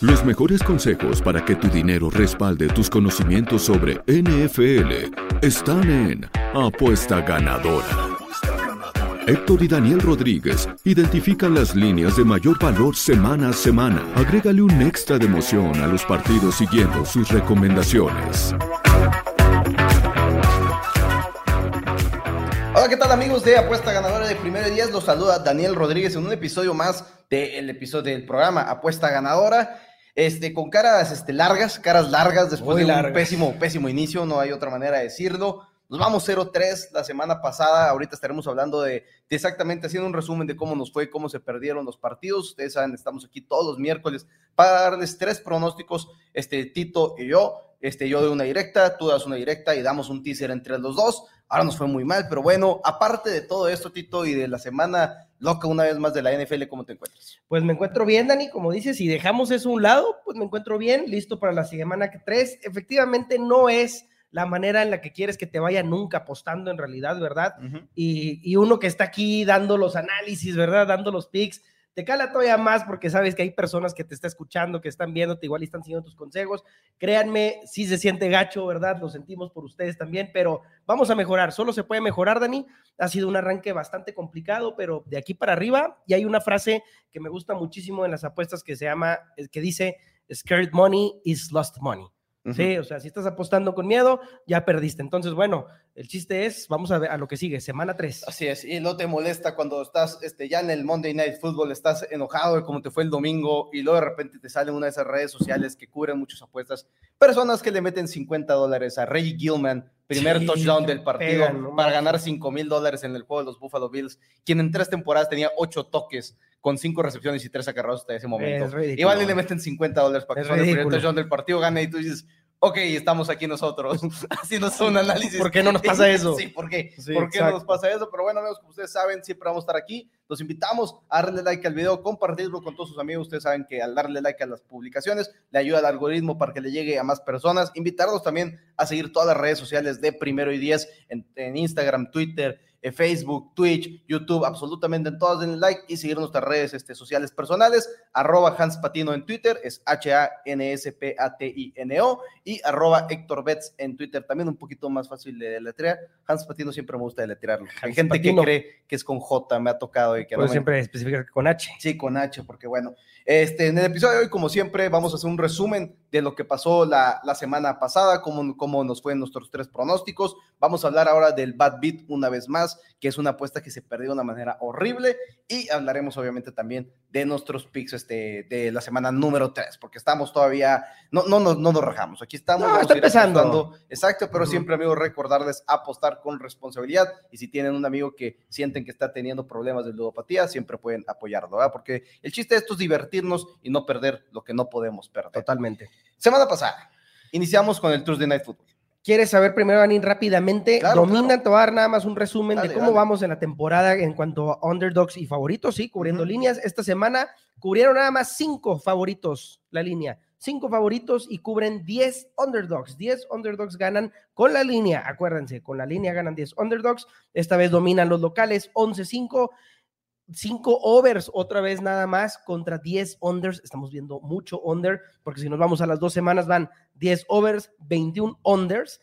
Los mejores consejos para que tu dinero respalde tus conocimientos sobre NFL están en Apuesta Ganadora. Héctor y Daniel Rodríguez identifican las líneas de mayor valor semana a semana. Agrégale un extra de emoción a los partidos siguiendo sus recomendaciones. Hola, ¿qué tal amigos de Apuesta Ganadora de Primero y Días? Los saluda Daniel Rodríguez en un episodio más del episodio del programa Apuesta Ganadora. Este, con caras este, largas, caras largas después de un pésimo, pésimo inicio, no hay otra manera de decirlo. Nos vamos 0-3 la semana pasada. Ahorita estaremos hablando de, exactamente haciendo un resumen de cómo nos fue, cómo se perdieron los partidos. Ustedes saben, estamos aquí todos los miércoles para darles tres pronósticos, este Tito y yo. Este, yo de una directa, tú das una directa y damos un teaser entre los dos. Ahora nos fue muy mal, pero bueno, aparte de todo esto, Tito, y de la semana loca una vez más de la NFL, ¿cómo te encuentras? Pues me encuentro bien, Dani, como dices, si dejamos eso a un lado, pues me encuentro bien, listo para la semana que tres. Efectivamente, no es la manera en la que quieres que te vaya nunca apostando en realidad, ¿verdad? y, uno que está aquí dando los análisis, ¿verdad? Dando los picks, te cala todavía más porque sabes que hay personas que te están escuchando, que están viéndote, igual y están siguiendo tus consejos. Créanme, sí se siente gacho, ¿verdad? Lo sentimos por ustedes también, pero vamos a mejorar. Solo se puede mejorar, Dani. Ha sido un arranque bastante complicado, pero de aquí para arriba. Y hay una frase que me gusta muchísimo en las apuestas que se llama, que dice, scared money is lost money. Sí, o sea, si estás apostando con miedo, ya perdiste. Entonces, bueno, el chiste es, vamos a ver a lo que sigue, semana 3. Así es, y no te molesta cuando estás este, ya en el Monday Night Football, estás enojado de cómo te fue el domingo y luego de repente te sale una de esas redes sociales que cubren muchas apuestas. Personas que le meten 50 dólares a Reggie Gilman, primer touchdown del partido, para ganar 5 mil dólares en el juego de los Buffalo Bills, quien en tres temporadas tenía 8 toques con cinco recepciones y tres acarreados hasta ese momento. Igual le meten 50 dólares para que el primer touchdown del partido gane y tú dices, ok, estamos aquí nosotros haciendo un análisis. ¿Por qué no nos pasa eso? sí, ¿por qué? ¿Por qué no nos pasa eso? Pero bueno, amigos, como ustedes saben, siempre vamos a estar aquí. Los invitamos a darle like al video, compartirlo con todos sus amigos. Ustedes saben que al darle like a las publicaciones le ayuda al algoritmo para que le llegue a más personas. Invitarlos también a seguir todas las redes sociales de Primero y Diez en, en Instagram, Twitter, Facebook, Twitch, YouTube, absolutamente en todas, denle like y seguir nuestras redes este, sociales personales, arroba Hans Patino en Twitter, es H-A-N-S-P-A-T-I-N-O, y arroba Héctor Betts en Twitter, también un poquito más fácil de deletrear. Hans Patino siempre me gusta deletrearlo. Hay gente que cree que es con J, me ha tocado. Y que Pero siempre especifica con H. Sí, con H, porque bueno, este, en el episodio de hoy, como siempre, vamos a hacer un resumen de lo que pasó la, la semana pasada, cómo, cómo nos fue en nuestros tres pronósticos. Vamos a hablar ahora del Bad Beat una vez más que es una apuesta que se perdió de una manera horrible. Y hablaremos obviamente también de nuestros picks este, de la semana número 3, porque estamos todavía, no, no, no, no nos rajamos, aquí estamos. No, está empezando. Exacto, pero siempre, amigos, recordarles apostar con responsabilidad. Y si tienen un amigo que sienten que está teniendo problemas de ludopatía, siempre pueden apoyarlo, ¿verdad? Porque el chiste de esto es divertirnos y no perder lo que no podemos perder. Totalmente. Semana pasada, iniciamos con el Tuesday Night Football. ¿Quieres saber primero, Anin, rápidamente? Domina, te voy a dar nada más un resumen de cómo vamos en la temporada en cuanto a underdogs y favoritos, sí, cubriendo líneas. Esta semana cubrieron nada más cinco favoritos la línea. Cinco favoritos y cubren 10 underdogs. 10 underdogs ganan con la línea. Acuérdense, con la línea ganan 10 underdogs. Esta vez dominan los locales 11-5. 5 overs otra vez nada más contra 10 unders. Estamos viendo mucho under, porque si nos vamos a las dos semanas van 10 overs, 21 unders.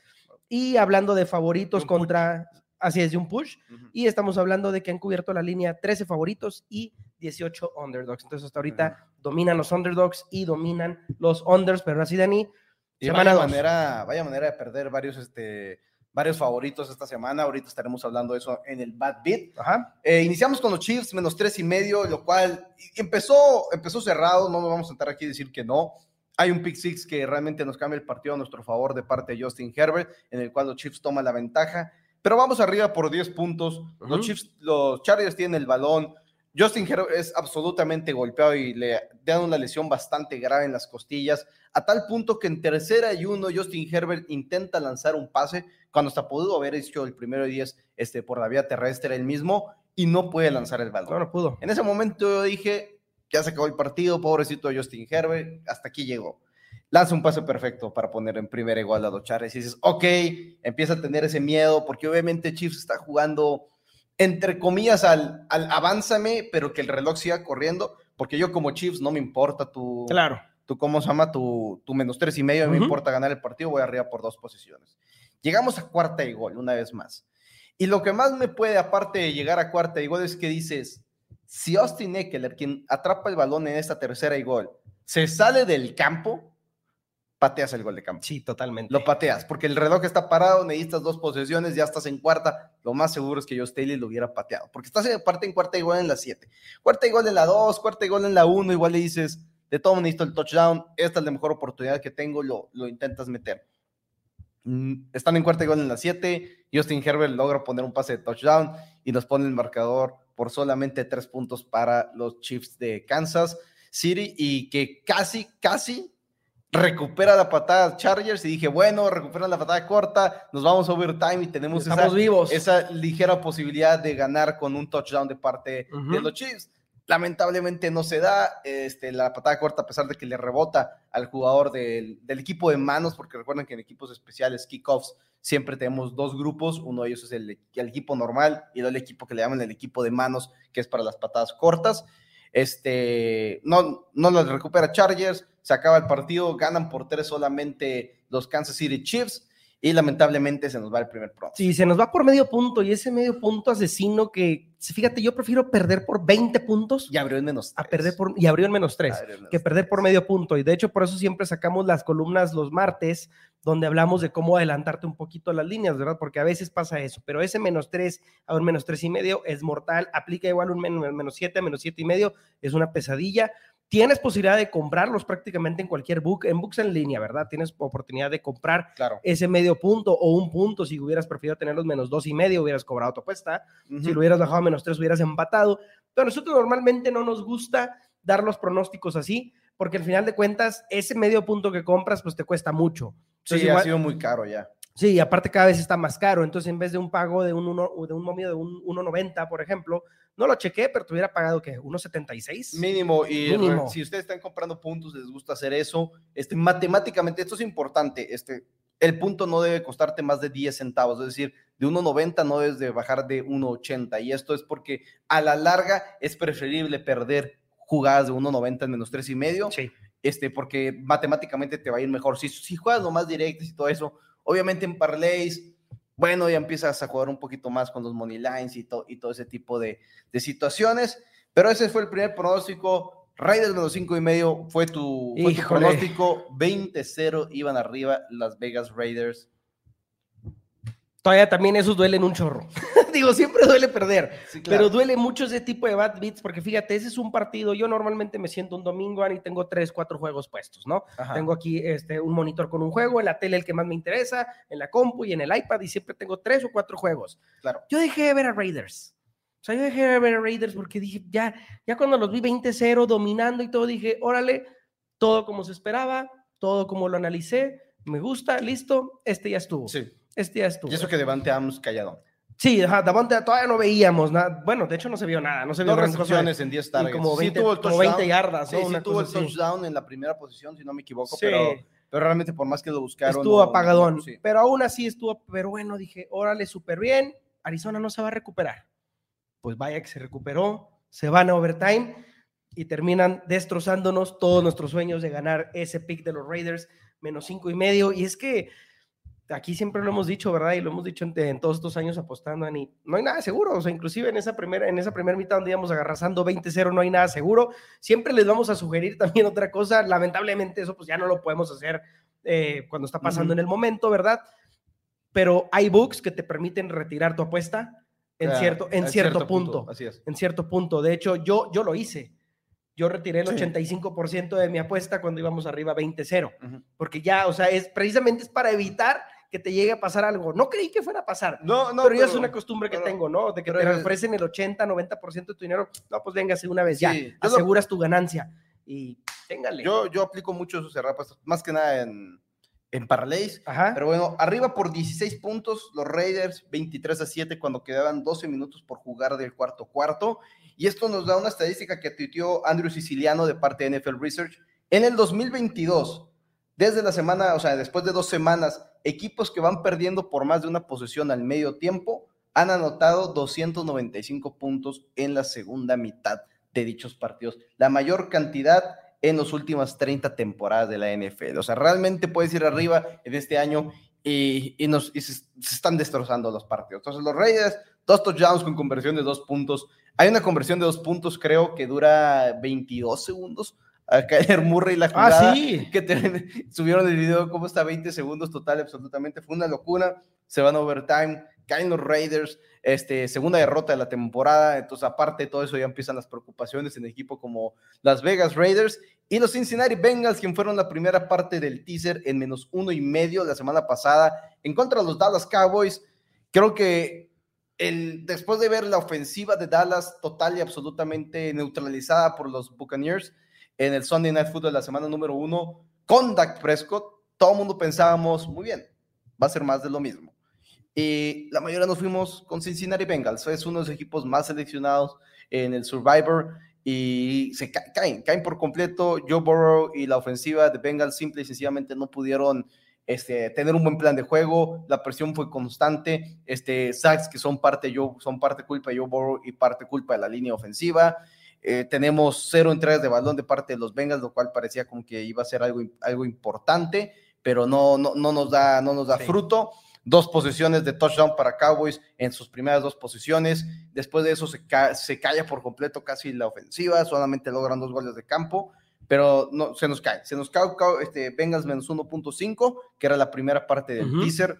Y hablando de favoritos contra, así es, de un push. Y estamos hablando de que han cubierto la línea 13 favoritos y 18 underdogs. Entonces hasta ahorita dominan los underdogs y dominan los unders, pero así Dani. Y vaya manera, vaya manera de perder varios, este, varios favoritos esta semana. Ahorita estaremos hablando de eso en el Bad Beat. Eh, iniciamos con los Chiefs, menos tres y medio, lo cual empezó, empezó cerrado. No nos vamos a sentar aquí a decir que no. Hay un pick six que realmente nos cambia el partido a nuestro favor de parte de Justin Herbert, en el cual los Chiefs toman la ventaja. Pero vamos arriba por 10 puntos. Los Chiefs, los Chargers tienen el balón. Justin Herbert es absolutamente golpeado y le dan una lesión bastante grave en las costillas, a tal punto que en tercera y uno Justin Herbert intenta lanzar un pase cuando hasta pudo haber hecho el primero de 10 este, por la vía terrestre el mismo y no puede lanzar el balón. No, pudo. En ese momento yo dije, ya se acabó el partido, pobrecito Justin Herbert, hasta aquí llegó. Lanza un pase perfecto para poner en primera igual a y dices, ok, empieza a tener ese miedo porque obviamente Chiefs está jugando entre comillas al, al avánzame, pero que el reloj siga corriendo, porque yo como Chiefs no me importa tu, claro. tu, ¿cómo se llama? Tu, tu menos tres y medio, me importa ganar el partido, voy arriba por dos posiciones. Llegamos a cuarta y gol, una vez más. Y lo que más me puede, aparte de llegar a cuarta y gol, es que dices, si Austin Eckler, quien atrapa el balón en esta tercera y gol, se sale del campo, pateas el gol de campo. Sí, totalmente. Lo pateas, porque el reloj está parado, necesitas dos posesiones, ya estás en cuarta. Lo más seguro es que yo Staley lo hubiera pateado, porque estás en parte en cuarta y gol en la siete. Cuarta y gol en la dos, cuarta y gol en la uno, igual le dices, de todo necesito el touchdown, esta es la mejor oportunidad que tengo, lo, lo intentas meter. Mm, están en cuarta y gol en la 7. Justin Herbert logra poner un pase de touchdown y nos pone el marcador por solamente tres puntos para los Chiefs de Kansas City y que casi, casi recupera la patada Chargers y dije, bueno, recupera la patada corta, nos vamos a overtime y tenemos esa, vivos. esa ligera posibilidad de ganar con un touchdown de parte de los Chiefs. Lamentablemente no se da este, la patada corta a pesar de que le rebota al jugador del, equipo de manos, porque recuerden que en equipos especiales, kickoffs, siempre tenemos dos grupos, uno de ellos es el, equipo normal y el equipo que le llaman el equipo de manos, que es para las patadas cortas. Este, no, no lo recupera Chargers, se acaba el partido, ganan por tres solamente los Kansas City Chiefs y lamentablemente se nos va el primer pronto. Sí, se nos va por medio punto y ese medio punto asesino que, fíjate, yo prefiero perder por 20 puntos. Y abrió en menos 3. A perder por, y abrió en menos 3, que perder por medio punto. Y de hecho, por eso siempre sacamos las columnas los martes, donde hablamos de cómo adelantarte un poquito las líneas, ¿verdad? Porque a veces pasa eso, pero ese menos 3 a un menos 3 y medio es mortal, aplica igual un menos 7 a menos 7 y medio, es una pesadilla Tienes posibilidad de comprarlos prácticamente en cualquier book, en books en línea, ¿verdad? Tienes oportunidad de comprar ese medio punto o un punto. Si hubieras preferido tenerlos menos dos y medio, hubieras cobrado tu apuesta. Si lo hubieras bajado a menos tres, hubieras empatado. Pero nosotros normalmente no nos gusta dar los pronósticos así, porque al final de cuentas, ese medio punto que compras, pues te cuesta mucho. sí, ha sido muy caro ya. Sí, aparte cada vez está más caro. Entonces, en vez de un pago de un, uno, de un momio de un 1.90, por ejemplo, no lo chequé, pero te hubiera pagado que 1.76. Mínimo. Y si ustedes están comprando puntos, les gusta hacer eso, este, matemáticamente, esto es importante, este, el punto no debe costarte más de 10 centavos, es decir, de 1.90 no debes de bajar de 1.80. Y esto es porque a la larga es preferible perder jugadas de 1.90 en menos 3 y medio. Sí. Este, porque matemáticamente te va a ir mejor. Si, si juegas más directos y todo eso, Obviamente en parlays, bueno, ya empiezas a jugar un poquito más con los money lines y, y todo ese tipo de, situaciones. Pero ese fue el primer pronóstico. Raiders menos cinco y medio fue tu, fue tu pronóstico. 20-0 iban arriba las Vegas Raiders todavía también esos duelen un chorro. Digo, siempre duele perder, pero duele mucho ese tipo de bad beats porque fíjate, ese es un partido. Yo normalmente me siento un domingo y tengo tres, cuatro juegos puestos, ¿no? Tengo aquí este, un monitor con un juego, en la tele el que más me interesa, en la compu y en el iPad y siempre tengo tres o cuatro juegos. Claro. Yo dejé de ver a Raiders. O sea, yo dejé de ver a Raiders porque dije, ya, ya cuando los vi 20-0 dominando y todo, dije, órale, todo como se esperaba, todo como lo analicé, me gusta, listo, este ya estuvo. Sí. Este ya estuvo. Y eso que Devante Adams callado. Sí, Davante todavía no veíamos nada. Bueno, de hecho no se vio nada. No se vio Dos recepciones en 10 targets. Como 20, sí, tuvo 20 yardas. Sí, sí tuvo el touchdown en la primera posición, si no me equivoco, pero, pero realmente por más que lo buscaron. Estuvo apagadón. pero aún así estuvo, pero bueno, dije, órale, súper bien. Arizona no se va a recuperar. Pues vaya que se recuperó, se van a overtime y terminan destrozándonos todos nuestros sueños de ganar ese pick de los Raiders, menos cinco y medio. Y es que aquí siempre lo hemos dicho, ¿verdad? Y lo hemos dicho en, todos estos años apostando, Ani, no hay nada seguro, o sea, inclusive en esa primera, en esa primera mitad donde íbamos agarrazando 20-0, no hay nada seguro. Siempre les vamos a sugerir también otra cosa, lamentablemente eso pues ya no lo podemos hacer eh, cuando está pasando en el momento, ¿verdad? Pero hay books que te permiten retirar tu apuesta en cierto, en cierto, punto, Así es. En cierto punto. De hecho, yo, yo lo hice. Yo retiré el 85% de mi apuesta cuando íbamos arriba 20-0, porque ya, o sea, es precisamente es para evitar que te llegue a pasar algo. No creí que fuera a pasar. No, no. Pero, ya es una costumbre que tengo, ¿no? De que te ofrecen el 80, 90% de tu dinero. No, pues véngase una vez ya. Aseguras tu ganancia. Y téngale. Yo, yo aplico mucho esos cerrapas, más que nada en, en parlays. Ajá. Pero bueno, arriba por 16 puntos, los Raiders 23 a 7 cuando quedaban 12 minutos por jugar del cuarto cuarto. Y esto nos da una estadística que tuiteó Andrew Siciliano de parte de NFL Research. En el 2022, desde la semana, o sea, después de dos semanas, equipos que van perdiendo por más de una posesión al medio tiempo han anotado 295 puntos en la segunda mitad de dichos partidos. La mayor cantidad en las últimas 30 temporadas de la NFL. O sea, realmente puedes ir arriba en este año y, nos, se, están destrozando los partidos. Entonces, los Raiders, dos touchdowns con conversión de dos puntos. Hay una conversión de dos puntos, creo que dura 22 segundos. A caer Murray la ah, jugada. Ah, sí. Que subieron el video, cómo está 20 segundos total, absolutamente. Fue una locura. Se van a overtime caen los Raiders, este, segunda derrota de la temporada, entonces aparte de todo eso ya empiezan las preocupaciones en equipo como Las Vegas Raiders y los Cincinnati Bengals, quien fueron la primera parte del teaser en menos uno y medio la semana pasada en contra de los Dallas Cowboys. Creo que el, después de ver la ofensiva de Dallas total y absolutamente neutralizada por los Buccaneers en el Sunday Night Football de la semana número uno con Dak Prescott, todo el mundo pensábamos, muy bien, va a ser más de lo mismo y la mayoría nos fuimos con Cincinnati Bengals. Es uno de los equipos más seleccionados en el Survivor y se caen, caen por completo. Joe Burrow y la ofensiva de Bengals simple y sencillamente no pudieron este, tener un buen plan de juego. La presión fue constante. Este, sacks que son parte, son parte culpa de Joe Burrow y parte culpa de la línea ofensiva. Eh, tenemos cero entradas de balón de parte de los Bengals, lo cual parecía como que iba a ser algo, algo importante, pero no, no, no nos da, no nos da fruto dos posiciones de touchdown para Cowboys en sus primeras dos posiciones. Después de eso se, se calla por completo casi la ofensiva, solamente logran dos goles de campo, pero no, se nos cae. Se nos cae este, Bengals menos 1.5, que era la primera parte del teaser.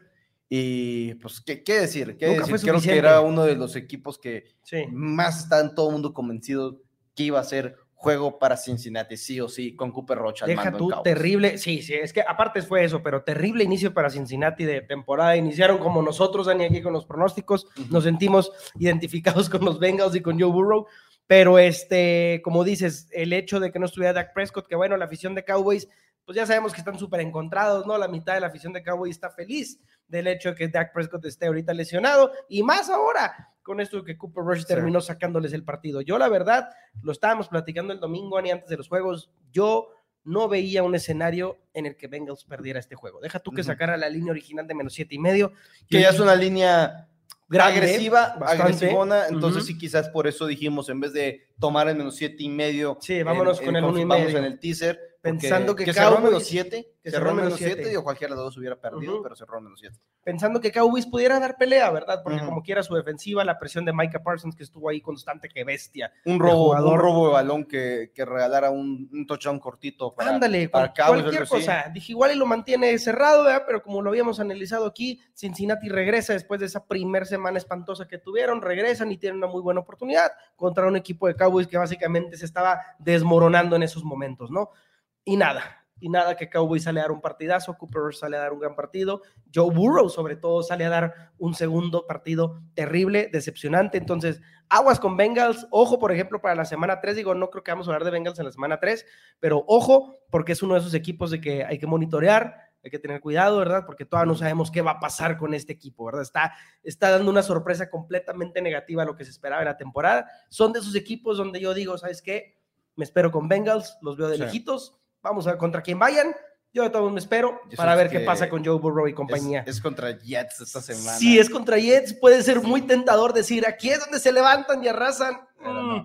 Y pues, ¿qué, qué decir? ¿Qué decir? Creo que era uno de los equipos que más está en todo el mundo convencido que iba a ser juego para Cincinnati, sí o sí, con Cooper Rocha. Deja tú, terrible, sí, sí, es que aparte fue eso, pero terrible inicio para Cincinnati de temporada. Iniciaron como nosotros, Dani, aquí con los pronósticos, nos sentimos identificados con los Bengals y con Joe Burrow. Pero este, como dices, el hecho de que no estuviera Dak Prescott, que bueno, la afición de Cowboys, pues ya sabemos que están súper encontrados, ¿no? La mitad de la afición de Cowboys está feliz del hecho de que Dak Prescott esté ahorita lesionado y más ahora con esto que Cooper Rush terminó sacándoles el partido. Yo, la verdad, lo estábamos platicando el domingo, ni antes de los juegos. Yo no veía un escenario en el que Bengals perdiera este juego. Deja tú que sacara la línea original de menos siete y medio. Que ya es una línea agresiva, agresivona, entonces sí, quizás por eso dijimos, en vez de tomar el menos siete y medio, sí, vámonos con el uno y medio. en el teaser, pensando que, que cerró menos 7, que cerró menos 7, digo, cualquiera de los dos hubiera perdido, pero cerró menos 7. Pensando que Cowboys pudiera dar pelea, ¿verdad? Porque como quiera su defensiva, la presión de Micah Parsons que estuvo ahí constante, que bestia. Un robo, un robo de balón que, que regalara un, un, touchdown cortito para, Ándale, para cualquier cosa. Dije, igual y lo mantiene cerrado, ¿verdad? Pero como lo habíamos analizado aquí, Cincinnati regresa después de esa primer semana espantosa que tuvieron, regresan y tienen una muy buena oportunidad contra un equipo de Cowboys que básicamente se estaba desmoronando en esos momentos, ¿no? Y nada, y nada que Cowboy sale a dar un partidazo, Cooper sale a dar un gran partido, Joe Burrow sobre todo sale a dar un segundo partido terrible, decepcionante, entonces aguas con Bengals, ojo por ejemplo para la semana 3, digo, no creo que vamos a hablar de Bengals en la semana 3, pero ojo porque es uno de esos equipos de que hay que monitorear, hay que tener cuidado, ¿verdad? Porque todavía no sabemos qué va a pasar con este equipo, ¿verdad? Está, está dando una sorpresa completamente negativa a lo que se esperaba en la temporada. Son de esos equipos donde yo digo, ¿sabes qué? Me espero con Bengals, los veo de lejitos Vamos a ver contra quién vayan. Yo de todos me espero para ver qué pasa con Joe Burrow y compañía. Es, contra Jets esta semana. Sí, es contra Jets. Puede ser muy tentador decir, aquí es donde se levantan y arrasan. Mm,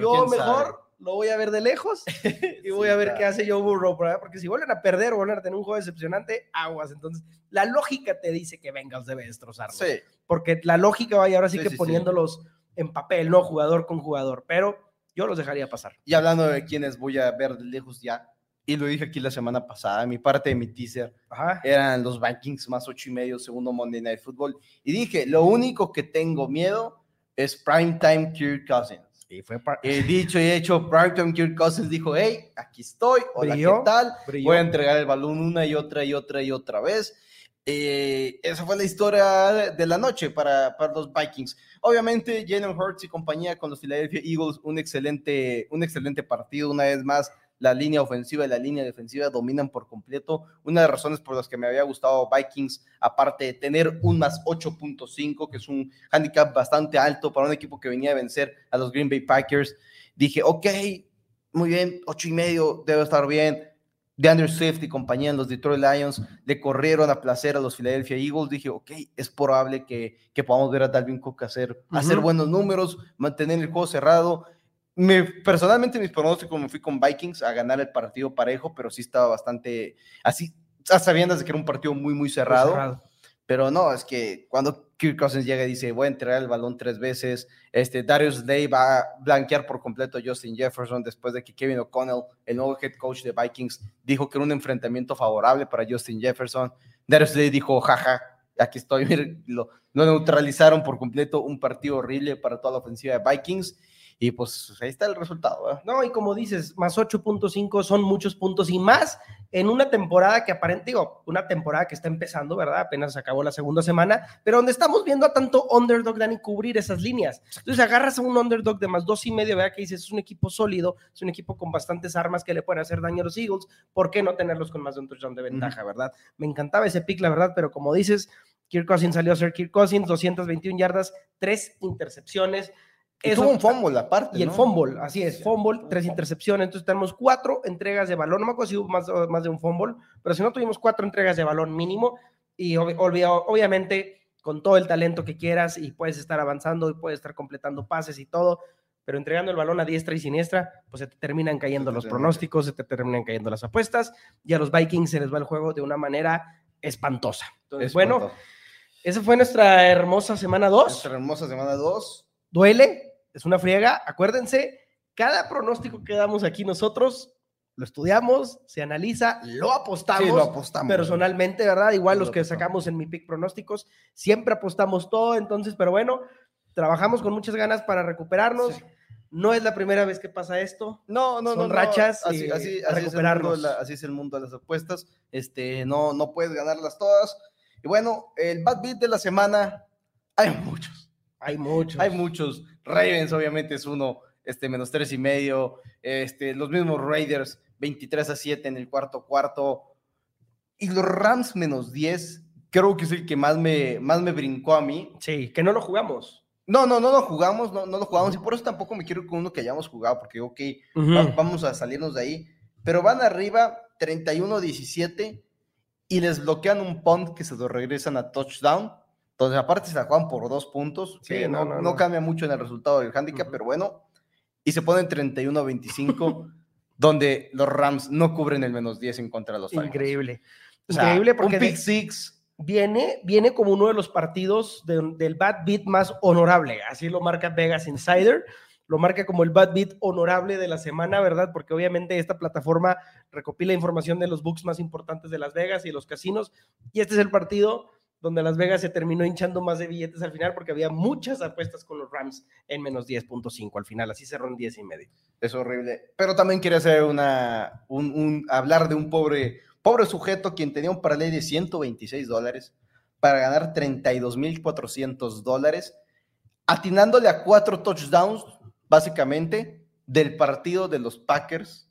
yo mejor lo voy a ver de lejos y voy a ver qué hace Joe Burrow, porque si vuelven a perder o vuelven a tener un juego decepcionante, aguas. Entonces, la lógica te dice que Bengals debe destrozarlo. Sí. Porque la lógica vaya ahora sí, que poniéndolos en papel, no jugador con jugador, pero yo los dejaría pasar. Y hablando de quienes voy a ver de lejos ya, y lo dije aquí la semana pasada, mi parte de mi teaser eran los Vikings más ocho y medio, segundo Monday Night Football. Y dije, lo único que tengo miedo es Primetime Kirk Cousins. Y fue He dicho y hecho, Primetime Kirk Cousins dijo, hey, aquí estoy, hola, ¿qué tal? Voy a entregar el balón una y otra y otra y otra vez. Eh, esa fue la historia de la noche para, para los Vikings. Obviamente, Jalen Hurts y compañía con los Philadelphia Eagles, un excelente, un excelente partido, una vez más la línea ofensiva y la línea defensiva dominan por completo. Una de las razones por las que me había gustado Vikings, aparte de tener un más 8.5, que es un handicap bastante alto para un equipo que venía a vencer a los Green Bay Packers, dije, ok, muy bien, ocho y medio, debe estar bien. De Andrew Swift y compañía en los Detroit Lions le corrieron a placer a los Philadelphia Eagles. Dije, ok, es probable que, que podamos ver a Dalvin Cook hacer, hacer buenos números, mantener el juego cerrado personalmente mis pronósticos me fui con Vikings a ganar el partido parejo, pero sí estaba bastante así, sabiendo que era un partido muy, muy cerrado. Pero no, es que cuando Kirk Cousins llega y dice, voy a entregar el balón tres veces, este, Darius Day va a blanquear por completo a Justin Jefferson después de que Kevin O'Connell, el nuevo head coach de Vikings, dijo que era un enfrentamiento favorable para Justin Jefferson. Darius Day dijo, jaja, aquí estoy, lo, lo neutralizaron por completo, un partido horrible para toda la ofensiva de Vikings. Y pues ahí está el resultado. No, y como dices, más 8.5 son muchos puntos y más en una temporada que aparente, digo, una temporada que está empezando, ¿verdad? Apenas acabó la segunda semana, pero donde estamos viendo a tanto underdog, Dani, cubrir esas líneas. Entonces agarras a un underdog de más dos y medio, ¿verdad? Que dices, es un equipo sólido, es un equipo con bastantes armas que le pueden hacer daño a los Eagles, ¿por qué no tenerlos con más de un touchdown de ventaja, verdad? Me encantaba ese pick, la verdad, pero como dices, Kirk Cousins salió a ser Kirk Cousins, 221 yardas, tres intercepciones. Es un fumble aparte. Y el fumble, así es, fumble, tres intercepciones. Entonces tenemos cuatro entregas de balón. No me acuerdo si hubo más, más de un fumble, pero si no tuvimos cuatro entregas de balón mínimo. Y obviamente con todo el talento que quieras y puedes estar avanzando y puedes estar completando pases y todo, pero entregando el balón a diestra y siniestra, pues se te terminan cayendo los pronósticos, se te terminan cayendo las apuestas y a los Vikings se les va el juego de una manera espantosa. Entonces, bueno, esa fue nuestra hermosa semana 2. Nuestra hermosa semana 2. Duele, es una friega. Acuérdense, cada pronóstico que damos aquí nosotros lo estudiamos, se analiza, lo apostamos, lo apostamos personalmente, ¿verdad? Igual los que sacamos en mi pick pronósticos, siempre apostamos todo, entonces, pero bueno, trabajamos con muchas ganas para recuperarnos. No es la primera vez que pasa esto. No, no, Son no. rachas. Así, así, así, es así, es el mundo de las apuestas. Este, no, no puedes ganarlas todas. Y bueno, el bad beat de la semana, hay muchos. Hay muchos. Hay muchos. Ravens, obviamente, es uno, este, menos tres y medio. Este, los mismos Raiders, 23 a 7 en el cuarto cuarto. Y los Rams, menos 10, creo que es el que más me, más me brincó a mí. Sí, que no lo jugamos. No, no, no lo jugamos, no, no lo jugamos. Y por eso tampoco me quiero ir con uno que hayamos jugado, porque, ok, vamos a salirnos de ahí. Pero van arriba, 31-17, y les bloquean un punt que se lo regresan a touchdown entonces, aparte se la juegan por dos puntos, sí, no, no, cambia mucho en el resultado del handicap, pero bueno, y se ponen 31 a 25, donde los Rams no cubren el menos 10 en contra de los Increíble. Increíble porque un pick six viene, viene como uno de los partidos del bad beat más honorable, así lo marca Vegas Insider, lo marca como el bad beat honorable de la semana, ¿verdad? Porque obviamente esta plataforma recopila información de los books más importantes de Las Vegas y los casinos, y este es el partido donde Las Vegas se terminó hinchando más de billetes al final porque había muchas apuestas con los Rams en menos 10.5 al final, así cerró en 10 y medio. Es horrible. Pero también quería hacer una, un, hablar de un pobre, pobre sujeto quien tenía un parlay de 126 dólares para ganar 32.400 dólares, atinándole a cuatro touchdowns, básicamente, del partido de los Packers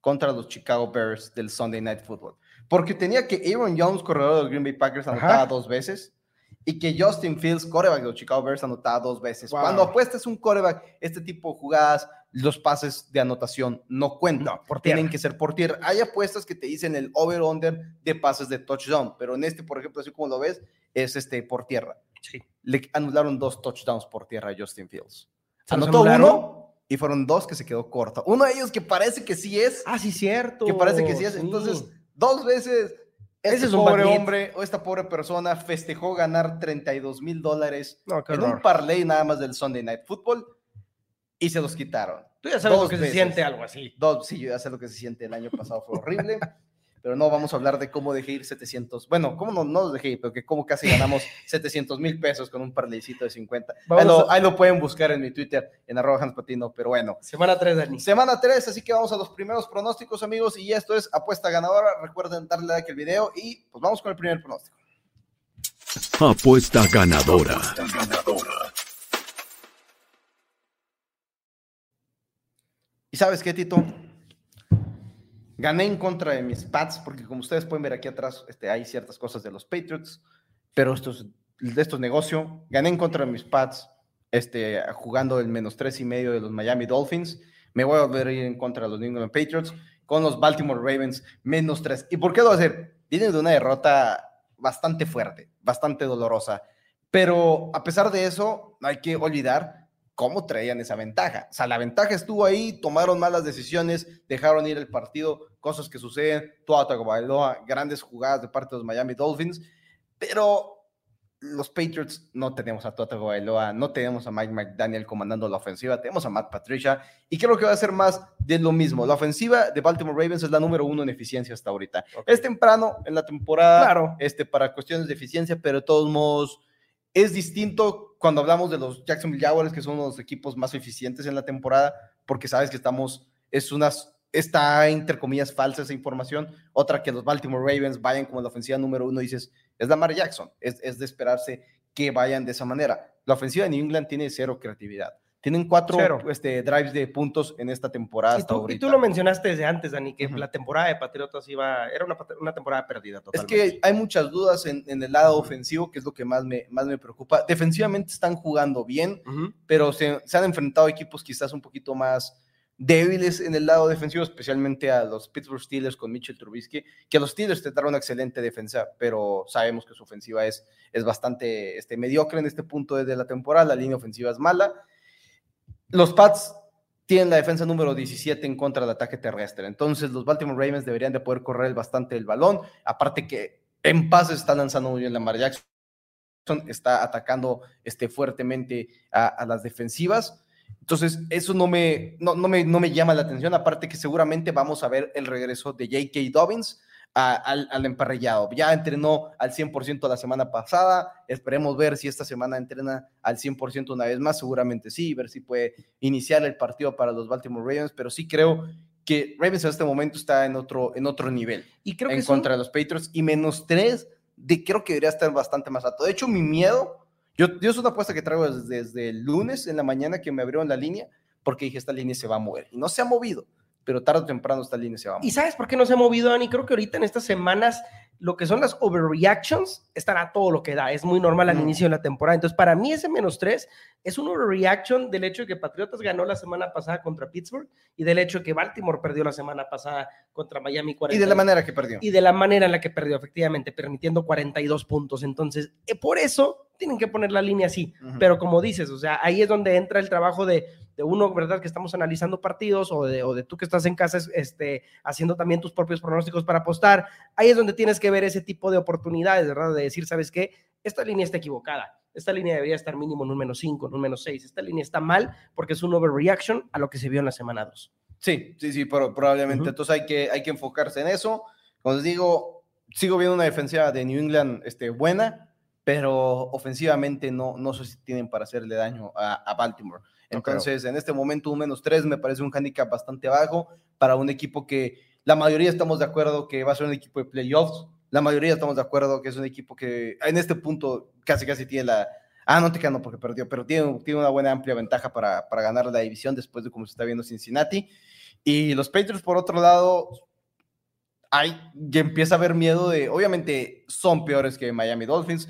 contra los Chicago Bears del Sunday Night Football. Porque tenía que Aaron Jones, corredor de los Green Bay Packers, anotaba dos veces y que Justin Fields, coreback de los Chicago Bears, anotaba dos veces. Cuando apuestas un coreback, este tipo de jugadas, los pases de anotación no cuentan. Tienen que ser por tierra. Hay apuestas que te dicen el over-under de pases de touchdown, pero en este, por ejemplo, así como lo ves, es este por tierra. Sí. Le anularon dos touchdowns por tierra a Justin Fields. Anotó uno y fueron dos que se quedó corto. Uno de ellos que parece que sí es. Ah, sí, cierto. Que parece que sí es. Entonces dos veces este pobre hombre o esta pobre persona festejó ganar 32 mil dólares en un parlay nada más del Sunday Night Football y se los quitaron. Tú ya sabes lo que se siente algo así. Dos, sí, yo ya sé lo que se siente. El año pasado fue horrible. Pero no vamos a hablar de cómo dejé ir 700, bueno, cómo no, no los dejé ir, pero que cómo casi ganamos 700 mil pesos con un parlecito de 50. Ahí lo, ahí lo, pueden buscar en mi Twitter, en arroba Hans Patino, pero bueno. Semana 3, Dani. Semana 3, así que vamos a los primeros pronósticos, amigos, y esto es apuesta ganadora. Recuerden darle like al video y pues vamos con el primer pronóstico. Apuesta ganadora. Apuesta ganadora. ¿Y sabes qué, Tito? Gané en contra de mis Pats, porque como ustedes pueden ver aquí atrás, este, hay ciertas cosas de los Patriots, pero esto es, de estos negocio. Gané en contra de mis Pats, este, jugando el menos tres y medio de los Miami Dolphins. Me voy a volver a ir en contra de los New England Patriots con los Baltimore Ravens menos tres. ¿Y por qué lo voy a hacer? Viene de una derrota bastante fuerte, bastante dolorosa. Pero a pesar de eso, no hay que olvidar cómo traían esa ventaja. O sea, la ventaja estuvo ahí, tomaron malas decisiones, dejaron ir el partido, cosas que suceden, Tua Tagovailoa, grandes jugadas de parte de los Miami Dolphins, pero los Patriots no tenemos a Tua Tagovailoa, no tenemos a Mike McDaniel comandando la ofensiva, tenemos a Matt Patricia y creo que va a ser más de lo mismo. La ofensiva de Baltimore Ravens es la número uno en eficiencia hasta ahorita. Es temprano en la temporada, claro. este, para cuestiones de eficiencia, pero de todos modos es distinto cuando hablamos de los Jacksonville Jaguars, que son los equipos más eficientes en la temporada, porque sabes que estamos, es unas, está entre comillas falsa esa información. Otra que los Baltimore Ravens vayan como la ofensiva número uno, dices, es Lamar Jackson, es, es de esperarse que vayan de esa manera. La ofensiva de New England tiene cero creatividad. Tienen cuatro este, drives de puntos en esta temporada. Y tú, y tú, lo mencionaste desde antes, Dani, que la temporada de Patriotas iba, era una, una, temporada perdida. Totalmente. Es que hay muchas dudas en, en, el lado ofensivo, que es lo que más me, más me preocupa. Defensivamente están jugando bien, pero se, se, han enfrentado equipos quizás un poquito más débiles en el lado defensivo, especialmente a los Pittsburgh Steelers con Mitchell Trubisky, que los Steelers tendrán una excelente defensa, pero sabemos que su ofensiva es, es bastante este, mediocre en este punto de la temporada, la línea ofensiva es mala los Pats tienen la defensa número 17 en contra del ataque terrestre. Entonces, los Baltimore Ravens deberían de poder correr bastante el balón. Aparte que en pases está lanzando muy bien Lamar Jackson, está atacando este, fuertemente a, las defensivas. Entonces, eso no me, no, me, no me llama la atención. Aparte que seguramente vamos a ver el regreso de J.K. Dobbins al, al, emparrillado. Ya entrenó al 100% la semana pasada, esperemos ver si esta semana entrena al 100% una vez más, seguramente sí, ver si puede iniciar el partido para los Baltimore Ravens, pero sí creo que Ravens en este momento está en otro, en otro nivel y creo en contra de los Patriots y menos tres, de, creo que debería estar bastante más alto. De hecho, mi miedo, yo, yo es una apuesta que traigo desde, desde el lunes en la mañana que me abrieron la línea, porque dije, esta línea se va a mover y no se ha movido pero tarde o temprano esta línea se va ¿Y sabes por qué no se ha movido, Dani? Creo que ahorita en estas semanas lo que son las overreactions están a todo lo que da. Es muy normal al inicio de la temporada. Entonces, para mí ese menos tres es un overreaction del hecho de que Patriotas ganó la semana pasada contra Pittsburgh y del hecho de que Baltimore perdió la semana pasada contra Miami 40. Y de la manera que perdió. Y de la manera en la que perdió, efectivamente, permitiendo 42 puntos. Entonces, eh, por eso tienen que poner la línea así. Pero como dices, o sea, ahí es donde entra el trabajo de de uno, ¿verdad? Que estamos analizando partidos o de, o de tú que estás en casa este, haciendo también tus propios pronósticos para apostar. Ahí es donde tienes que ver ese tipo de oportunidades, ¿verdad? De decir, ¿sabes qué? Esta línea está equivocada. Esta línea debería estar mínimo en un menos 5, en un menos 6. Esta línea está mal porque es un overreaction a lo que se vio en la semana 2. Sí, sí, sí, pero probablemente. Entonces hay que, hay que enfocarse en eso. Como les digo, sigo viendo una defensiva de New England este, buena, pero ofensivamente no, no sé si tienen para hacerle daño a, a Baltimore. Entonces, en este momento, un menos tres me parece un handicap bastante bajo para un equipo que la mayoría estamos de acuerdo que va a ser un equipo de playoffs. La mayoría estamos de acuerdo que es un equipo que en este punto casi casi tiene la... Ah, no te quedo porque perdió, pero tiene, tiene una buena amplia ventaja para, para ganar la división después de cómo se está viendo Cincinnati. Y los Patriots, por otro lado, hay, ya empieza a haber miedo de, obviamente son peores que Miami Dolphins,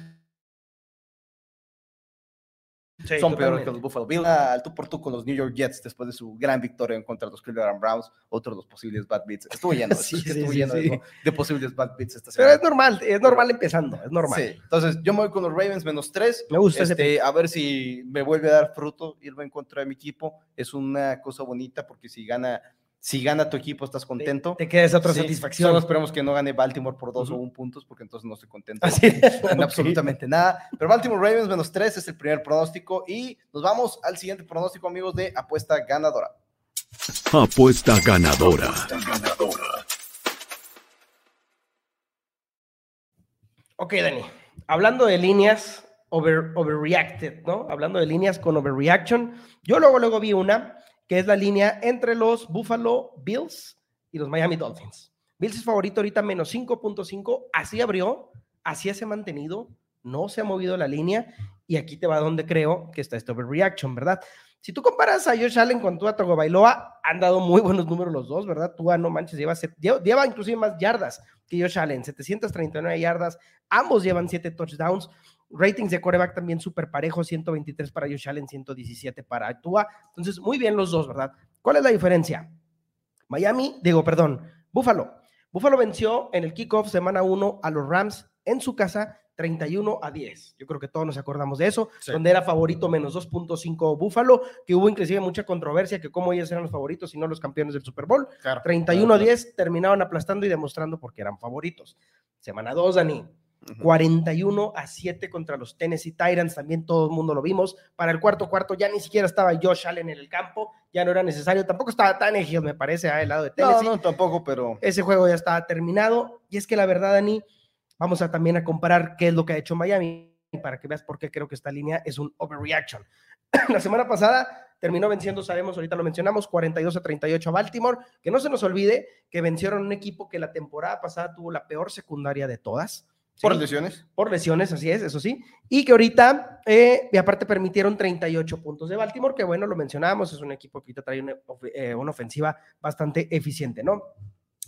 son peores que los Buffalo Bills. Al tú por tú con los New York Jets después de su gran victoria en contra de los Cleveland Browns, otro de los posibles bad beats. Estuvo lleno, sí, estuvo lleno de, posibles bad beats esta semana. Pero es normal, es normal empezando, es normal. Sí, entonces yo me voy con los Ravens menos tres. Me gusta este, A ver si me vuelve a dar fruto irme en contra de mi equipo. Es una cosa bonita porque si gana si gana tu equipo, estás contento. Te, queda esa otra satisfacción. Solo esperemos que no gane Baltimore por dos o un puntos, porque entonces no estoy contento Así en absolutamente nada. Pero Baltimore Ravens menos tres es el primer pronóstico. Y nos vamos al siguiente pronóstico, amigos, de apuesta ganadora. Apuesta ganadora. Ok, Dani. Hablando de líneas over, overreacted, ¿no? Hablando de líneas con overreaction, yo luego, luego vi una que es la línea entre los Buffalo Bills y los Miami Dolphins. Bills es favorito ahorita menos 5.5, así abrió, así se ha mantenido, no se ha movido la línea y aquí te va donde creo que está este overreaction, ¿verdad? Si tú comparas a Josh Allen con Tua Bailoa, han dado muy buenos números los dos, ¿verdad? Tua, no manches, lleva, lleva inclusive más yardas que Josh Allen, 739 yardas, ambos llevan 7 touchdowns, Ratings de coreback también súper parejo, 123 para Josh Allen, 117 para Tua. Entonces, muy bien los dos, ¿verdad? ¿Cuál es la diferencia? Miami, digo, perdón, Buffalo. Buffalo venció en el kickoff semana 1 a los Rams en su casa 31 a 10. Yo creo que todos nos acordamos de eso, donde era favorito menos 2.5 Búfalo, que hubo inclusive mucha controversia que cómo ellos eran los favoritos y no los campeones del Super Bowl. 31 a 10 terminaron aplastando y demostrando porque eran favoritos. Semana 2, Dani. 41 a 7 contra los Tennessee Titans, también todo el mundo lo vimos. Para el cuarto cuarto ya ni siquiera estaba Josh Allen en el campo, ya no era necesario, tampoco estaba tan Hill, me parece, al lado de Tennessee. No, no, tampoco, pero... Ese juego ya estaba terminado, y es que la verdad, Dani, Vamos a también a comparar qué es lo que ha hecho Miami para que veas por qué creo que esta línea es un overreaction. La semana pasada terminó venciendo, sabemos, ahorita lo mencionamos, 42 a 38 a Baltimore. Que no se nos olvide que vencieron un equipo que la temporada pasada tuvo la peor secundaria de todas. Por lesiones. Por lesiones, así es, eso sí. Y que ahorita, eh, y aparte permitieron 38 puntos de Baltimore, que bueno, lo mencionamos, es un equipo que ahorita trae una, eh, una ofensiva bastante eficiente, ¿no?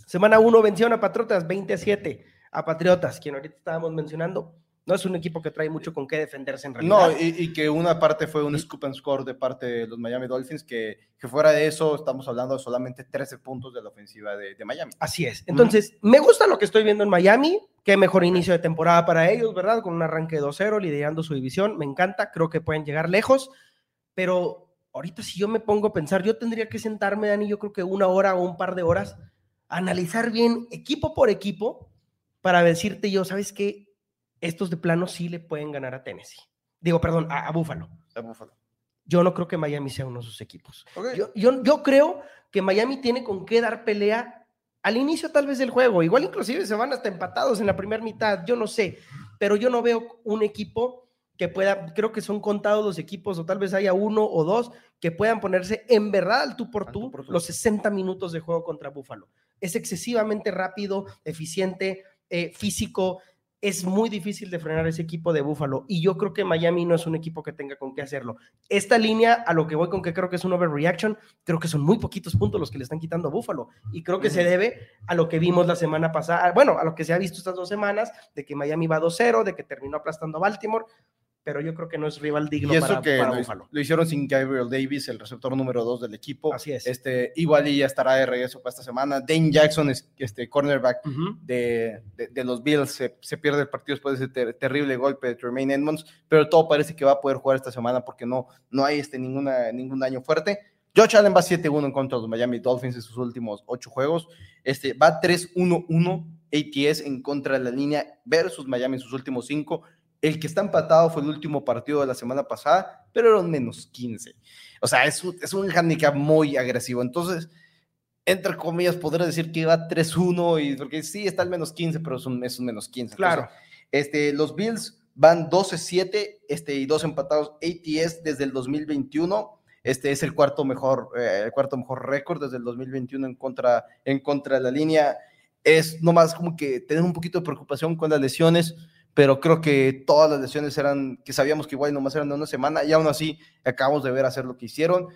Semana 1 venció a Patriotas 20 a 7 a Patriotas, quien ahorita estábamos mencionando, no es un equipo que trae mucho con qué defenderse en realidad. No, y, que una parte fue un scoop and score de parte de los Miami Dolphins, que, que fuera de eso estamos hablando de solamente 13 puntos de la ofensiva de, Miami. Así es. Entonces, me gusta lo que estoy viendo en Miami. Qué mejor inicio de temporada para ellos, ¿verdad? Con un arranque 2-0, liderando su división. Me encanta, creo que pueden llegar lejos, pero ahorita si yo me pongo a pensar, yo tendría que sentarme, Dani, yo creo que una hora o un par de horas, analizar bien equipo por equipo para decirte yo, ¿sabes qué? Estos de plano sí le pueden ganar a Tennessee. Digo, perdón, a, Buffalo. A Buffalo. Yo no creo que Miami sea uno de sus equipos. Yo, yo, creo que Miami tiene con qué dar pelea al inicio tal vez del juego. Igual inclusive se van hasta empatados en la primera mitad, yo no sé. Pero yo no veo un equipo que pueda, creo que son contados los equipos, o tal vez haya uno o dos que puedan ponerse en verdad al tú por tú, los 60 minutos de juego contra Buffalo. Es excesivamente rápido, eficiente, eh, físico, es muy difícil de frenar ese equipo de Búfalo. Y yo creo que Miami no es un equipo que tenga con qué hacerlo. Esta línea, a lo que voy con que creo que es un overreaction, creo que son muy poquitos puntos los que le están quitando a Búfalo. Y creo que se debe a lo que vimos la semana pasada, bueno, a lo que se ha visto estas dos semanas, de que Miami va 2-0, de que terminó aplastando a Baltimore pero yo creo que no es rival digno y eso que lo, hicieron sin Gabriel Davis, el receptor número 2 del equipo. Así es. Este, igual ya estará de regreso para esta semana. Dane Jackson, es, este cornerback de, de, los Bills, se, se, pierde el partido después de ese terrible golpe de Tremaine Edmonds, pero todo parece que va a poder jugar esta semana porque no, no hay este, ninguna, ningún daño fuerte. Josh Allen va 7-1 en contra de los Miami Dolphins en sus últimos ocho juegos. Este, va 3-1-1 ATS en contra de la línea versus Miami en sus últimos cinco. El que está empatado fue el último partido de la semana pasada, pero eran menos 15. O sea, es un, es un handicap muy agresivo. Entonces, entre comillas, podría decir que va 3-1, y porque sí está el menos 15, pero es un, es un menos 15. Claro. este, los Bills van 12-7 este, y dos empatados ATS desde el 2021. Este es el cuarto mejor, eh, el cuarto mejor récord desde el 2021 en contra, en contra de la línea. Es nomás como que tener un poquito de preocupación con las lesiones pero creo que todas las lesiones eran, que sabíamos que igual nomás eran de una semana, y aún así acabamos de ver hacer lo que hicieron.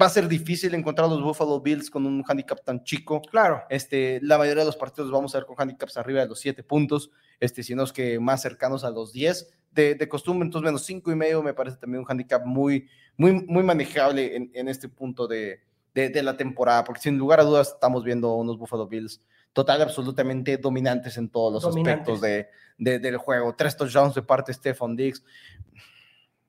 Va a ser difícil encontrar a los Buffalo Bills con un handicap tan chico. Claro. Este, la mayoría de los partidos vamos a ver con handicaps arriba de los 7 puntos, este, sino es que más cercanos a los 10 de, de, costumbre, entonces menos 5 y medio me parece también un handicap muy, muy, muy manejable en, en este punto de, de, de, la temporada, porque sin lugar a dudas estamos viendo unos Buffalo Bills total absolutamente dominantes en todos los aspectos de, del juego. Tres touchdowns de parte de Stephon Diggs.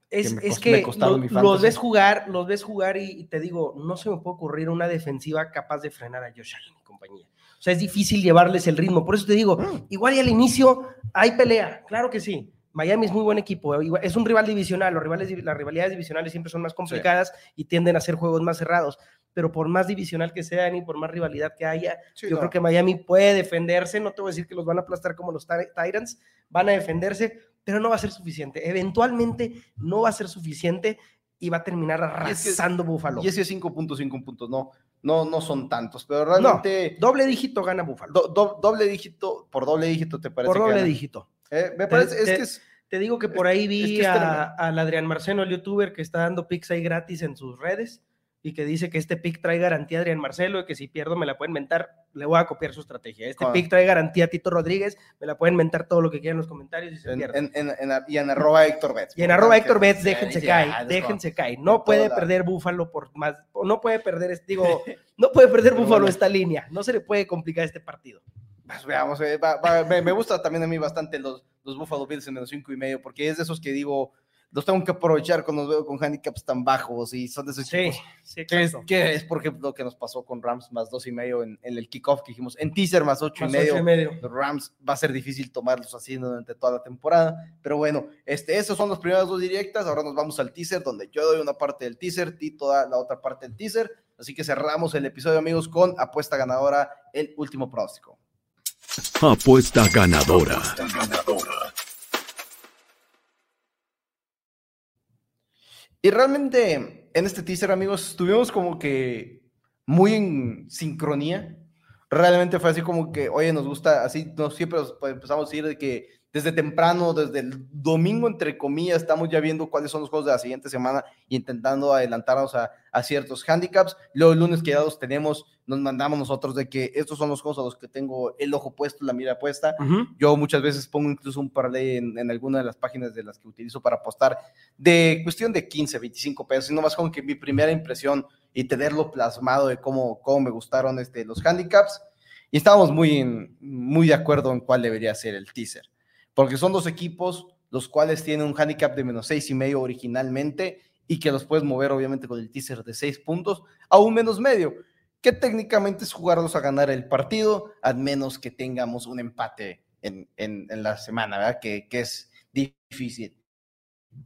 Es que, es que los ves jugar, los ves jugar y, te digo, no se me puede ocurrir una defensiva capaz de frenar a Josh Allen y compañía. O sea, es difícil llevarles el ritmo. Por eso te digo, mm. igual y al inicio hay pelea, claro que sí. Miami es muy buen equipo, es un rival divisional, los rivales, las rivalidades divisionales siempre son más complicadas y tienden a ser juegos más cerrados, pero por más divisional que sean y por más rivalidad que haya, yo creo que Miami puede defenderse, no te voy a decir que los van a aplastar como los Titans, van a defenderse, pero no va a ser suficiente, eventualmente no va a ser suficiente y va a terminar arrasando Búfalo. Y ese 5.5 puntos, no, no, no son tantos, pero realmente... doble dígito gana Búfalo. doble dígito, por doble dígito te parece. Por doble dígito. Eh, me parece, te, es que te digo que por ahí vi al Adrián Marceno, el youtuber, que está dando pics ahí gratis en sus redes y que dice que este pick trae garantía a Adrián Marcelo y que si pierdo me la pueden mentar, le voy a copiar su estrategia. Este pick trae garantía a Tito Rodríguez, me la pueden mentar todo lo que quieran en los comentarios y se en, y en arroba Héctor Betts. Y en arroba Héctor Betts, déjense caer, déjense caer. No puede perder Búfalo por más, no puede perder, digo, no puede perder Búfalo esta línea, no se le puede complicar este partido. Pues veamos, eh, me, gusta también a mí bastante los, los Buffalo Bills en menos cinco y medio, porque es de esos que digo, los tengo que aprovechar cuando los veo con handicaps tan bajos y son de esos sí, Sí, que es, que es, por ejemplo, lo que nos pasó con Rams más dos y medio en, el kickoff que dijimos, en teaser más ocho, y, medio, Los Rams va a ser difícil tomarlos así durante toda la temporada, pero bueno, este, esos son los primeros dos directas, ahora nos vamos al teaser, donde yo doy una parte del teaser, Ti toda la otra parte del teaser, así que cerramos el episodio, amigos, con apuesta ganadora, el último pronóstico. Apuesta ganadora. Apuesta ganadora. Y realmente en este teaser, amigos, estuvimos como que muy en sincronía. Realmente fue así como que, oye, nos gusta, así nos siempre empezamos a decir de que desde temprano, desde el domingo, entre comillas, estamos ya viendo cuáles son los juegos de la siguiente semana y intentando adelantarnos a, ciertos handicaps. Luego el lunes que ya los tenemos, nos mandamos nosotros de que estos son los juegos a los que tengo el ojo puesto, la mira puesta. Yo muchas veces pongo incluso un parlay en, en, alguna de las páginas de las que utilizo para apostar de cuestión de 15, 25 pesos, y más como que mi primera impresión y tenerlo plasmado de cómo, cómo me gustaron este, los handicaps. Y estábamos muy, muy de acuerdo en cuál debería ser el teaser porque son dos equipos los cuales tienen un handicap de menos seis y medio originalmente y que los puedes mover obviamente con el teaser de seis puntos a un menos medio, que técnicamente es jugarlos a ganar el partido, a menos que tengamos un empate en, la semana, ¿verdad? Que, que, es difícil.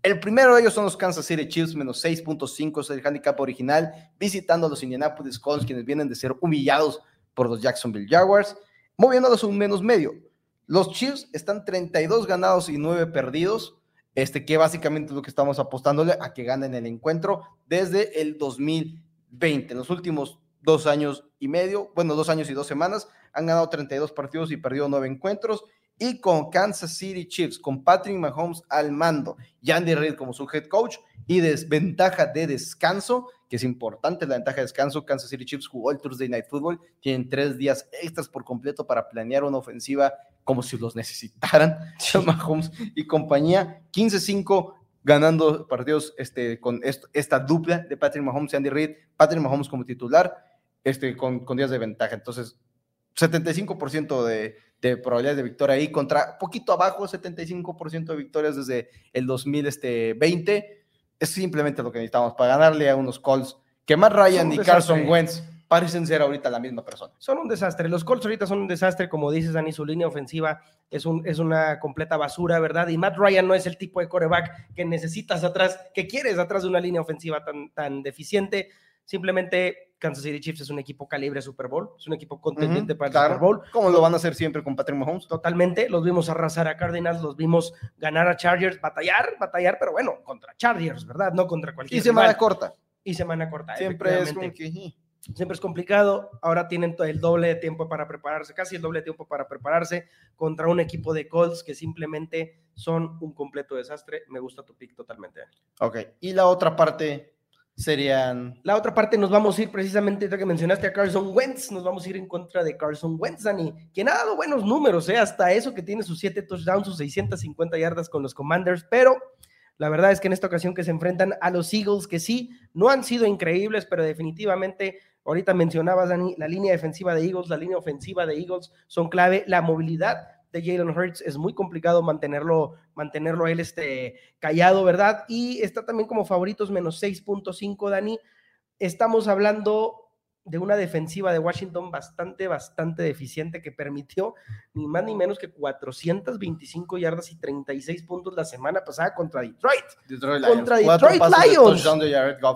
El primero de ellos son los Kansas City Chiefs, menos 6.5 es el handicap original, visitando a los Indianapolis Colts, quienes vienen de ser humillados por los Jacksonville Jaguars, moviéndolos a un menos medio. Los Chiefs están 32 ganados y 9 perdidos, este, que básicamente es lo que estamos apostándole a que ganen el encuentro desde el 2020. En los últimos dos años y medio, bueno, dos años y dos semanas, han ganado 32 partidos y perdido 9 encuentros. Y con Kansas City Chiefs, con Patrick Mahomes al mando y Andy Reid como su head coach y desventaja de descanso, que es importante la ventaja de descanso. Kansas City Chiefs jugó el Thursday Night Football, tienen tres días extras por completo para planear una ofensiva como si los necesitaran, Mahomes y compañía, 15-5 ganando partidos este, con esta dupla de Patrick Mahomes y Andy Reid, Patrick Mahomes como titular, este, con, con días de ventaja. Entonces, 75% de, de probabilidades de victoria ahí contra poquito abajo, 75% de victorias desde el 2020. Es simplemente lo que necesitamos para ganarle a unos Colts que más Ryan y Carson Wentz parecen ser ahorita la misma persona. Son un desastre. Los Colts ahorita son un desastre, como dices, Dani, su línea ofensiva es, un, es una completa basura, ¿verdad? Y Matt Ryan no es el tipo de coreback que necesitas atrás, que quieres atrás de una línea ofensiva tan, tan deficiente. Simplemente Kansas City Chiefs es un equipo calibre Super Bowl, es un equipo contendiente para el Super Bowl. Como lo van a hacer siempre con Patrick Mahomes. Totalmente, los vimos arrasar a Cardinals, los vimos ganar a Chargers, batallar, batallar, pero bueno, contra Chargers, ¿verdad? No contra cualquier Y semana corta. Y semana corta. Siempre es como que siempre es complicado. Ahora tienen el doble de tiempo para prepararse, casi el doble de tiempo para prepararse contra un equipo de Colts que simplemente son un completo desastre. Me gusta tu pick totalmente. Ok, y la otra parte serían. La otra parte nos vamos a ir precisamente, ya que mencionaste a Carson Wentz, nos vamos a ir en contra de Carson Wentz, Dani, quien ha dado buenos números, ¿eh? hasta eso que tiene sus siete touchdowns, sus 650 yardas con los Commanders, pero la verdad es que en esta ocasión que se enfrentan a los Eagles, que sí, no han sido increíbles, pero definitivamente Ahorita mencionabas, Dani, la línea defensiva de Eagles, la línea ofensiva de Eagles son clave. La movilidad de Jalen Hurts es muy complicado mantenerlo, mantenerlo él este, callado, ¿verdad? Y está también como favoritos menos 6.5, Dani. Estamos hablando de una defensiva de Washington bastante, bastante deficiente que permitió ni más ni menos que 425 yardas y 36 puntos la semana pasada contra Detroit. contra Detroit Lions.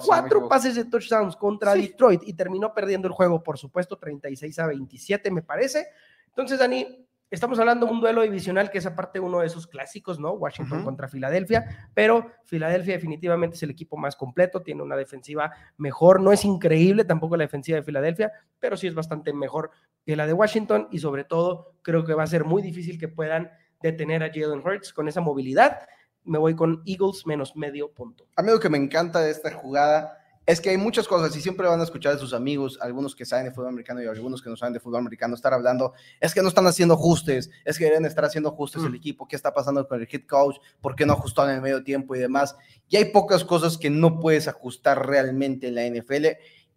Cuatro pases de touchdowns contra Detroit y terminó perdiendo el juego, por supuesto, 36 a 27 me parece. Entonces, Dani, Estamos hablando de un duelo divisional que es aparte uno de esos clásicos, ¿no? Washington contra Filadelfia, pero Filadelfia definitivamente es el equipo más completo, tiene una defensiva mejor, no es increíble tampoco la defensiva de Filadelfia, pero sí es bastante mejor que la de Washington y sobre todo creo que va a ser muy difícil que puedan detener a Jalen Hurts con esa movilidad. Me voy con Eagles menos medio punto. A mí lo que me encanta de esta jugada es que hay muchas cosas y siempre van a escuchar de sus amigos, algunos que saben de fútbol americano y algunos que no saben de fútbol americano, estar hablando, es que no están haciendo ajustes, es que deben estar haciendo ajustes el mm. equipo, qué está pasando con el head coach, por qué no ajustó en el medio tiempo y demás. Y hay pocas cosas que no puedes ajustar realmente en la NFL.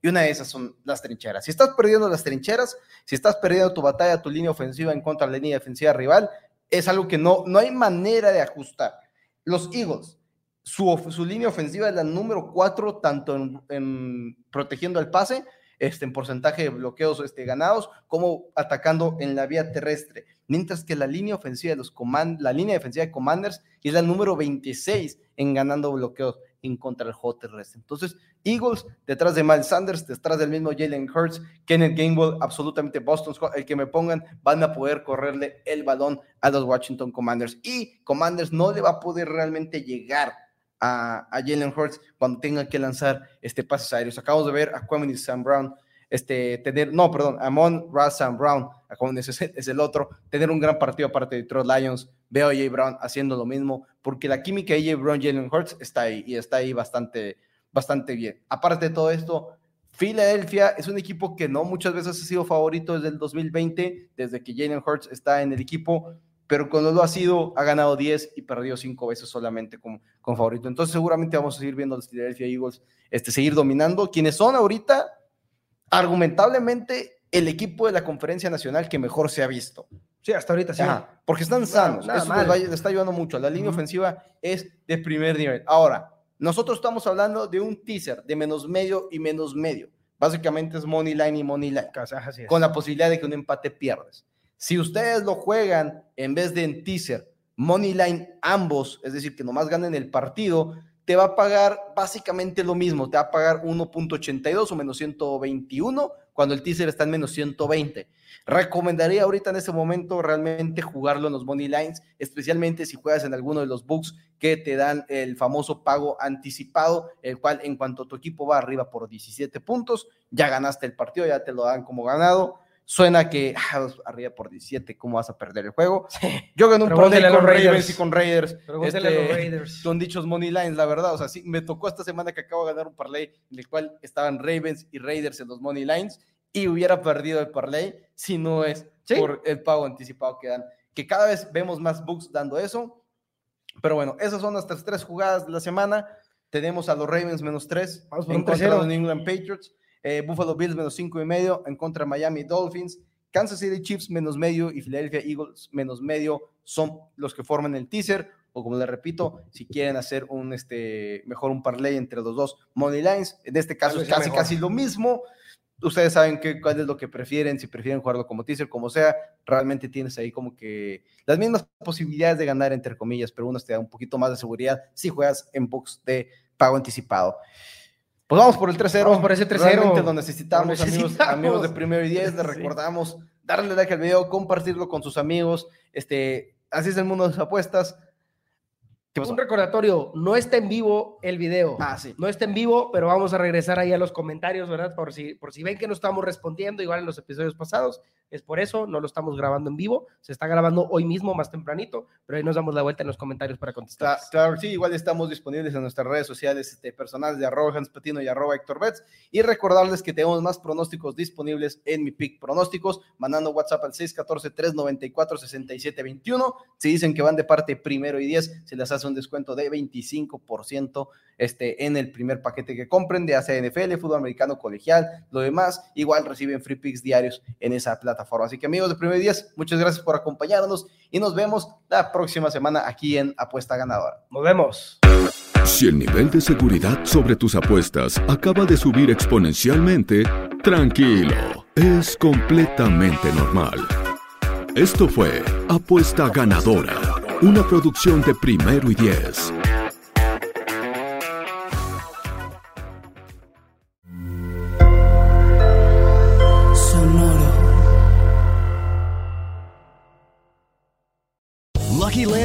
Y una de esas son las trincheras. Si estás perdiendo las trincheras, si estás perdiendo tu batalla, tu línea ofensiva en contra de la línea defensiva rival, es algo que no, no hay manera de ajustar. Los Eagles, su, línea ofensiva es la número cuatro, tanto en, protegiendo el pase, este, en porcentaje de bloqueos este, ganados, como atacando en la vía terrestre. Mientras que la línea ofensiva de los command, la línea defensiva de Commanders es la número 26 en ganando bloqueos en contra del juego terrestre. Entonces, Eagles detrás de Miles Sanders, detrás del mismo Jalen Hurts, Kenneth Gainwell, absolutamente Boston, el que me pongan, van a poder correrle el balón a los Washington Commanders. Y Commanders no le va a poder realmente llegar a, Jalen Hurts cuando tenga que lanzar este pases aéreos. Acabamos de ver a Quentin Sam Brown este, tener, no, perdón, Amon Sam Brown, ese es el otro, tener un gran partido aparte de Detroit Lions, veo a J. Brown haciendo lo mismo, porque la química de J. Brown, Jalen Hurts está ahí y está ahí bastante, bastante bien. Aparte de todo esto, Philadelphia es un equipo que no muchas veces ha sido favorito desde el 2020, desde que Jalen Hurts está en el equipo, pero cuando lo ha sido, ha ganado 10 y perdido 5 veces solamente con, con favorito. Entonces seguramente vamos a seguir viendo a los Philadelphia Eagles este, seguir dominando. Quienes son ahorita, argumentablemente, el equipo de la conferencia nacional que mejor se ha visto. Sí, hasta ahorita sí. porque están sanos. Eso les, está ayudando mucho. La línea ofensiva es de primer nivel. Ahora, nosotros estamos hablando de un teaser de menos medio y menos medio. Básicamente es money line y money line. Con la posibilidad de que un empate pierdas. Si ustedes lo juegan en vez de en teaser, money line ambos, es decir, que nomás ganen el partido, te va a pagar básicamente lo mismo. Te va a pagar 1.82 o menos 121 cuando el teaser está en menos 120. Recomendaría ahorita en ese momento realmente jugarlo en los money lines, especialmente si juegas en alguno de los books que te dan el famoso pago anticipado, el cual en cuanto tu equipo va arriba por 17 puntos, ya ganaste el partido, ya te lo dan como ganado. Suena que ah, arriba por 17, ¿cómo vas a perder el juego? Yo gané un problema con Ravens y con Raiders. Este, Raiders. Son dichos money lines, la verdad. O sea, sí, me tocó esta semana que acabo de ganar un parlay en el cual estaban Ravens y Raiders en los money lines y hubiera perdido el parlay si no es por el pago anticipado que dan. Que cada vez vemos más books dando eso. Pero bueno, esas son nuestras tres jugadas de la semana. Tenemos a los Ravens menos tres en contra de los New England Patriots. Eh, Buffalo Bills menos cinco y medio en contra de Miami Dolphins. Kansas City Chiefs menos medio y Philadelphia Eagles menos medio son los que forman el teaser. O como les repito, si quieren hacer un este mejor un parlay entre los dos money lines, en este caso es casi casi lo mismo ustedes saben qué, cuál es lo que prefieren, si prefieren jugarlo como teaser, como sea, realmente tienes ahí como que las mismas posibilidades de ganar, entre comillas, pero uno te da un poquito más de seguridad si juegas en box de pago anticipado. Pues vamos por el 3-0. Vamos por ese 3-0. Realmente lo necesitamos, Amigos, amigos de Primero y Diez, les recordamos darle like al video, compartirlo con sus amigos. Este, así es el mundo de las apuestas. Un recordatorio, no está en vivo el video. Ah, sí. No está en vivo, pero vamos a regresar ahí a los comentarios, ¿verdad? Por si, por si ven que no estamos respondiendo igual en los episodios pasados. Es por eso, no lo estamos grabando en vivo. Se está grabando hoy mismo, más tempranito, pero ahí nos damos la vuelta en los comentarios para contestar. Claro, sí, igual estamos disponibles en nuestras redes sociales este, personales de arroba Hans Patino y arroba Héctor Betts. Y recordarles que tenemos más pronósticos disponibles en mi pick pronósticos, mandando WhatsApp al 614-394-6721. Si dicen que van de parte primero y 10, se les hace un descuento de 25% este, en el primer paquete que compren de ACNFL, fútbol americano colegial, lo demás, igual reciben free picks diarios en esa plataforma Así que amigos de Primer 10, muchas gracias por acompañarnos y nos vemos la próxima semana aquí en Apuesta Ganadora. Nos vemos. Si el nivel de seguridad sobre tus apuestas acaba de subir exponencialmente, tranquilo, es completamente normal. Esto fue Apuesta Ganadora, una producción de Primero y Diez.